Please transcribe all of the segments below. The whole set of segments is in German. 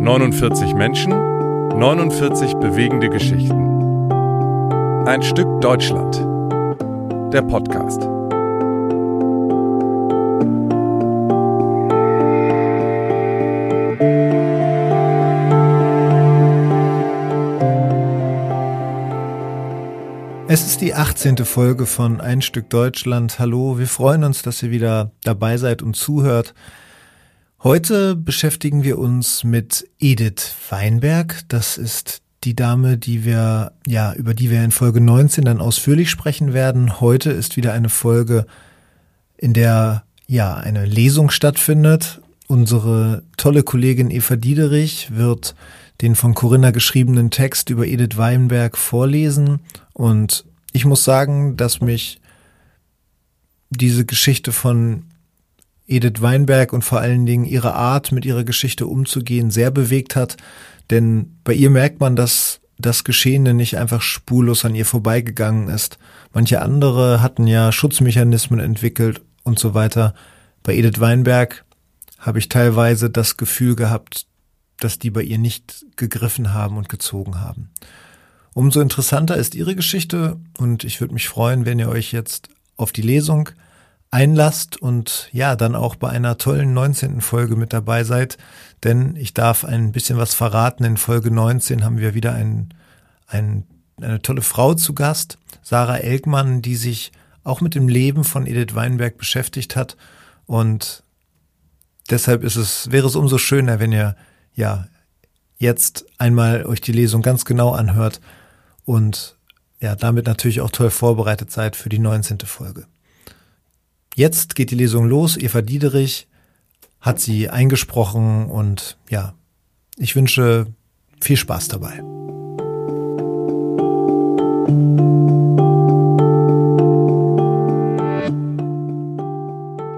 Neunundvierzig Menschen, 49 bewegende Geschichten. Ein Stück Deutschland. Der Podcast. Es ist die 18. Folge von Ein Stück Deutschland. Hallo, wir freuen uns, dass ihr wieder dabei seid und zuhört. Heute beschäftigen wir uns mit Edith Weinberg. Das ist die Dame, die wir, ja, über die wir in Folge 19 dann ausführlich sprechen werden. Heute ist wieder eine Folge, in der, ja, eine Lesung stattfindet. Unsere tolle Kollegin Eva Diederich wird den von Corinna geschriebenen Text über Edith Weinberg vorlesen. Und ich muss sagen, dass mich diese Geschichte von Edith Weinberg und vor allen Dingen ihre Art, mit ihrer Geschichte umzugehen, sehr bewegt hat. Denn bei ihr merkt man, dass das Geschehene nicht einfach spurlos an ihr vorbeigegangen ist. Manche andere hatten ja Schutzmechanismen entwickelt und so weiter. Bei Edith Weinberg habe ich teilweise das Gefühl gehabt, dass die bei ihr nicht gegriffen haben und gezogen haben. Umso interessanter ist ihre Geschichte und ich würde mich freuen, wenn ihr euch jetzt auf die Lesung einlasst und ja, dann auch bei einer tollen 19. Folge mit dabei seid, denn ich darf ein bisschen was verraten. In Folge 19 haben wir wieder ein, ein, eine tolle Frau zu Gast, Sarah Elkmann, die sich auch mit dem Leben von Edith Weinberg beschäftigt hat und deshalb ist es, wäre es umso schöner, wenn ihr ja, jetzt einmal euch die Lesung ganz genau anhört und ja, damit natürlich auch toll vorbereitet seid für die 19. Folge. Jetzt geht die Lesung los. Eva Diederich hat sie eingesprochen und ja, ich wünsche viel Spaß dabei.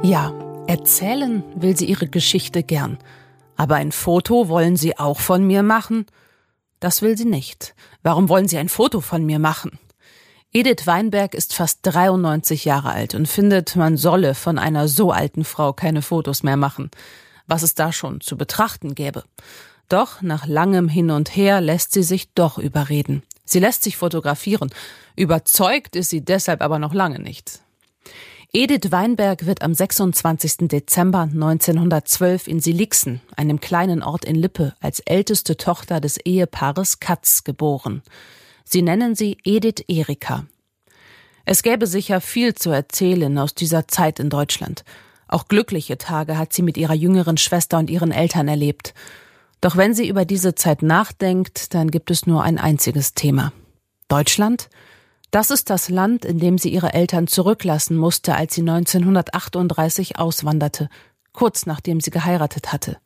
Ja, erzählen will sie ihre Geschichte gern. Aber ein Foto wollen Sie auch von mir machen? Das will sie nicht. Warum wollen Sie ein Foto von mir machen? Edith Weinberg ist fast 93 Jahre alt und findet, man solle von einer so alten Frau keine Fotos mehr machen. Was es da schon zu betrachten gäbe. Doch nach langem Hin und Her lässt sie sich doch überreden. Sie lässt sich fotografieren. Überzeugt ist sie deshalb aber noch lange nicht. Edith Weinberg wird am 26. Dezember 1912 in Silixen, einem kleinen Ort in Lippe, als älteste Tochter des Ehepaares Katz geboren. Sie nennen sie Edith Erika. Es gäbe sicher viel zu erzählen aus dieser Zeit in Deutschland. Auch glückliche Tage hat sie mit ihrer jüngeren Schwester und ihren Eltern erlebt. Doch wenn sie über diese Zeit nachdenkt, dann gibt es nur ein einziges Thema. Deutschland? Das ist das Land, in dem sie ihre Eltern zurücklassen musste, als sie 1938 auswanderte, kurz nachdem sie geheiratet hatte.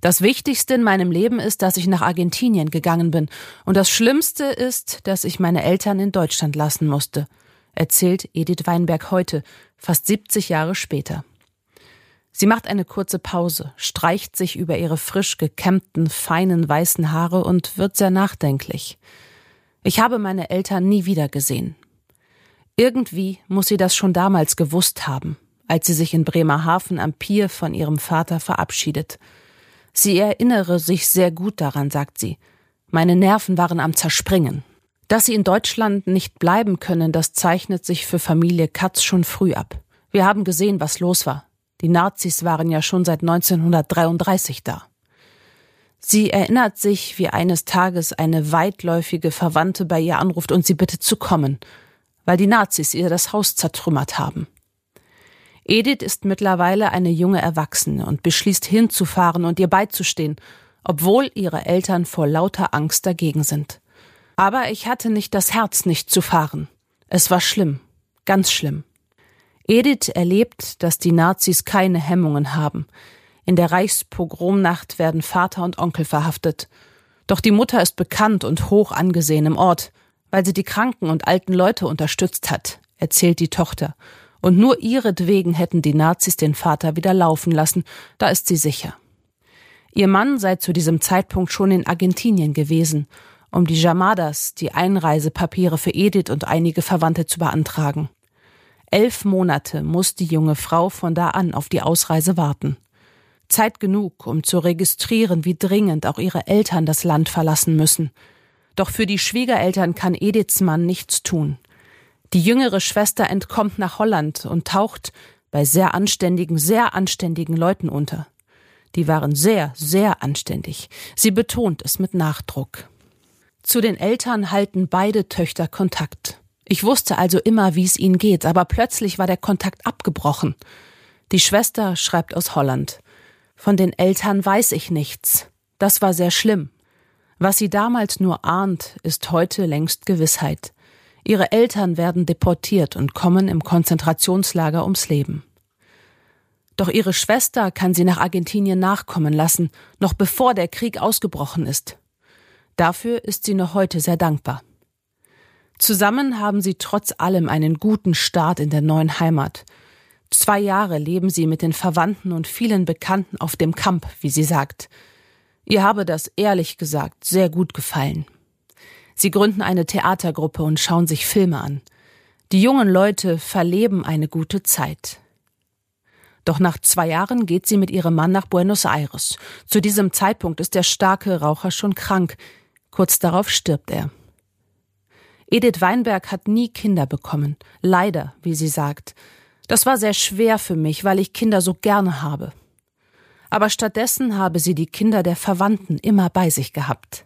Das Wichtigste in meinem Leben ist, dass ich nach Argentinien gegangen bin, und das Schlimmste ist, dass ich meine Eltern in Deutschland lassen musste, erzählt Edith Weinberg heute, fast 70 Jahre später. Sie macht eine kurze Pause, streicht sich über ihre frisch gekämmten, feinen weißen Haare und wird sehr nachdenklich. Ich habe meine Eltern nie wieder gesehen. Irgendwie muss sie das schon damals gewusst haben, als sie sich in Bremerhaven am Pier von ihrem Vater verabschiedet. Sie erinnere sich sehr gut daran, sagt sie. Meine Nerven waren am Zerspringen. Dass sie in Deutschland nicht bleiben können, das zeichnet sich für Familie Katz schon früh ab. Wir haben gesehen, was los war. Die Nazis waren ja schon seit 1933 da. Sie erinnert sich, wie eines Tages eine weitläufige Verwandte bei ihr anruft und sie bittet zu kommen, weil die Nazis ihr das Haus zertrümmert haben. Edith ist mittlerweile eine junge Erwachsene und beschließt hinzufahren und ihr beizustehen, obwohl ihre Eltern vor lauter Angst dagegen sind. Aber ich hatte nicht das Herz, nicht zu fahren. Es war schlimm, ganz schlimm. Edith erlebt, dass die Nazis keine Hemmungen haben. In der Reichspogromnacht werden Vater und Onkel verhaftet. Doch die Mutter ist bekannt und hoch angesehen im Ort, weil sie die kranken und alten Leute unterstützt hat, erzählt die Tochter. Und nur ihretwegen hätten die Nazis den Vater wieder laufen lassen, da ist sie sicher. Ihr Mann sei zu diesem Zeitpunkt schon in Argentinien gewesen, um die Jamadas, die Einreisepapiere für Edith und einige Verwandte zu beantragen. Elf Monate muss die junge Frau von da an auf die Ausreise warten. Zeit genug, um zu registrieren, wie dringend auch ihre Eltern das Land verlassen müssen. Doch für die Schwiegereltern kann Ediths Mann nichts tun. Die jüngere Schwester entkommt nach Holland und taucht bei sehr anständigen, sehr anständigen Leuten unter. Die waren sehr, sehr anständig. Sie betont es mit Nachdruck. Zu den Eltern halten beide Töchter Kontakt. Ich wusste also immer, wie es ihnen geht, aber plötzlich war der Kontakt abgebrochen. Die Schwester schreibt aus Holland. Von den Eltern weiß ich nichts. Das war sehr schlimm. Was sie damals nur ahnt, ist heute längst Gewissheit. Ihre Eltern werden deportiert und kommen im Konzentrationslager ums Leben. Doch ihre Schwester kann sie nach Argentinien nachkommen lassen, noch bevor der Krieg ausgebrochen ist. Dafür ist sie noch heute sehr dankbar. Zusammen haben sie trotz allem einen guten Start in der neuen Heimat. Zwei Jahre leben sie mit den Verwandten und vielen Bekannten auf dem Camp, wie sie sagt. Ihr habe das ehrlich gesagt sehr gut gefallen. Sie gründen eine Theatergruppe und schauen sich Filme an. Die jungen Leute verleben eine gute Zeit. Doch nach zwei Jahren geht sie mit ihrem Mann nach Buenos Aires. Zu diesem Zeitpunkt ist der starke Raucher schon krank. Kurz darauf stirbt er. Edith Weinberg hat nie Kinder bekommen. Leider, wie sie sagt. Das war sehr schwer für mich, weil ich Kinder so gerne habe. Aber stattdessen habe sie die Kinder der Verwandten immer bei sich gehabt.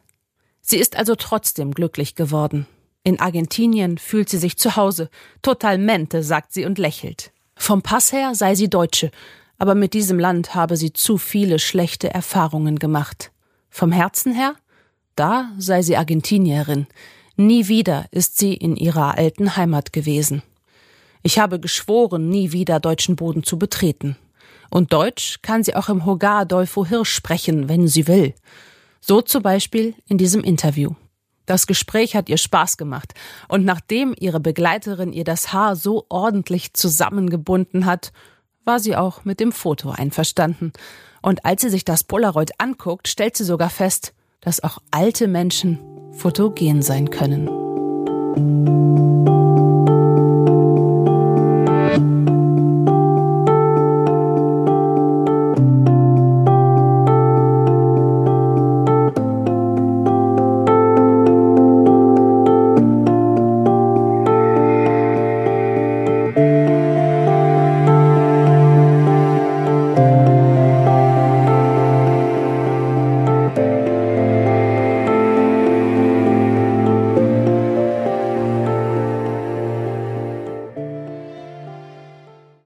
Sie ist also trotzdem glücklich geworden. In Argentinien fühlt sie sich zu Hause. Totalmente, sagt sie und lächelt. Vom Pass her sei sie Deutsche, aber mit diesem Land habe sie zu viele schlechte Erfahrungen gemacht. Vom Herzen her? Da sei sie Argentinierin. Nie wieder ist sie in ihrer alten Heimat gewesen. Ich habe geschworen, nie wieder deutschen Boden zu betreten. Und Deutsch kann sie auch im Hogar Adolfo Hirsch sprechen, wenn sie will. So zum Beispiel in diesem Interview. Das Gespräch hat ihr Spaß gemacht, und nachdem ihre Begleiterin ihr das Haar so ordentlich zusammengebunden hat, war sie auch mit dem Foto einverstanden. Und als sie sich das Polaroid anguckt, stellt sie sogar fest, dass auch alte Menschen fotogen sein können.